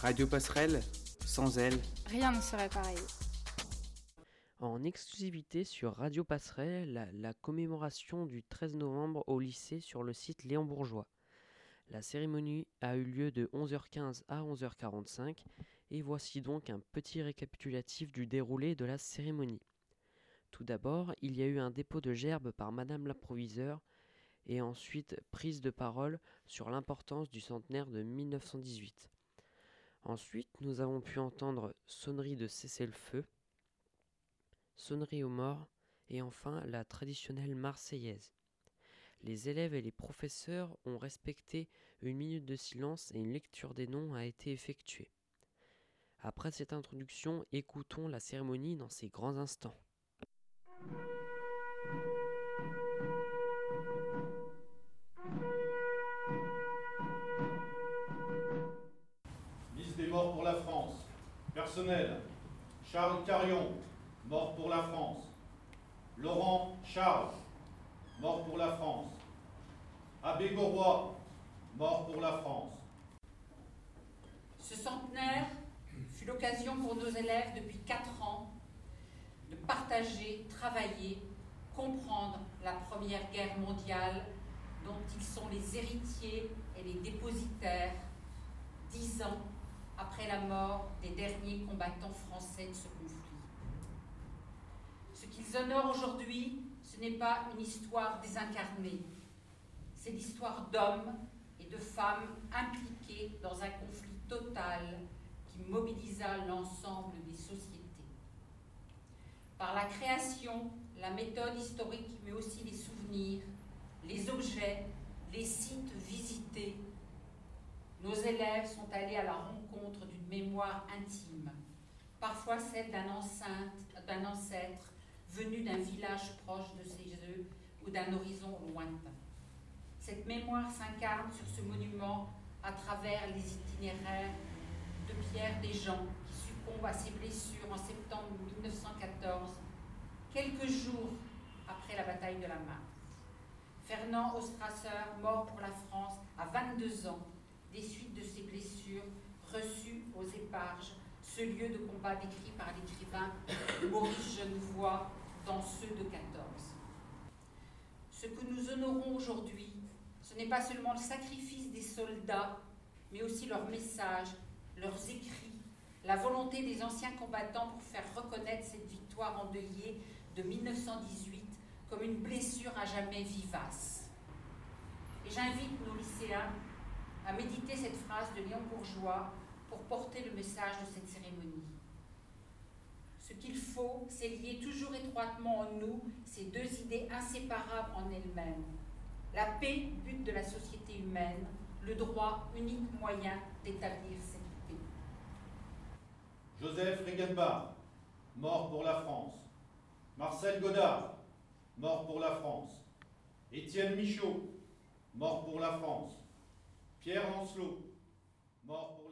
Radio Passerelle, sans elle, rien ne serait pareil. En exclusivité sur Radio Passerelle, la, la, commémoration du 13 novembre au lycée sur le site Léon Bourgeois. La cérémonie a eu lieu de 11h15 à 11h45 et voici donc un petit récapitulatif du déroulé de la cérémonie. Tout d'abord, il y a eu un dépôt de gerbes par Madame la proviseure et ensuite prise de parole sur l'importance du centenaire de 1918. Ensuite, nous avons pu entendre sonnerie de cessez-le-feu, sonnerie aux morts et enfin la traditionnelle marseillaise. Les élèves et les professeurs ont respecté une minute de silence et une lecture des noms a été effectuée. Après cette introduction, écoutons la cérémonie dans ses grands instants. Charles Carion, mort pour la France. Laurent Charles, mort pour la France. Abbé Gauroy, mort pour la France. Ce centenaire fut l'occasion pour nos élèves depuis quatre ans de partager, travailler, comprendre la Première Guerre mondiale dont ils sont les héritiers et les dépositaires dix ans après la mort des derniers combattants français de ce conflit. Ce qu'ils honorent aujourd'hui, ce n'est pas une histoire désincarnée, c'est l'histoire d'hommes et de femmes impliqués dans un conflit total qui mobilisa l'ensemble des sociétés. Par la création, la méthode historique, mais aussi les souvenirs, les objets, les sites visités, nos élèves sont allés à la rencontre d'une mémoire intime, parfois celle d'un ancêtre venu d'un village proche de ses eux ou d'un horizon lointain. Cette mémoire s'incarne sur ce monument à travers les itinéraires de Pierre Desjans, qui succombe à ses blessures en septembre 1914, quelques jours après la bataille de la Marne. Fernand Ostrasser, mort pour la France à 22 ans, des suites de ses blessures reçues aux éparges, ce lieu de combat décrit par l'écrivain Maurice Genevoix dans ceux de 14. Ce que nous honorons aujourd'hui, ce n'est pas seulement le sacrifice des soldats, mais aussi leurs messages, leurs écrits, la volonté des anciens combattants pour faire reconnaître cette victoire endeuillée de 1918 comme une blessure à jamais vivace. Et j'invite nos lycéens méditer cette phrase de Léon Bourgeois pour porter le message de cette cérémonie. Ce qu'il faut, c'est lier toujours étroitement en nous ces deux idées inséparables en elles-mêmes. La paix, but de la société humaine, le droit, unique moyen d'établir cette paix. Joseph Regenbach, mort pour la France. Marcel Godard, mort pour la France. Étienne Michaud, mort pour la France. Pierre Ancelot, mort pour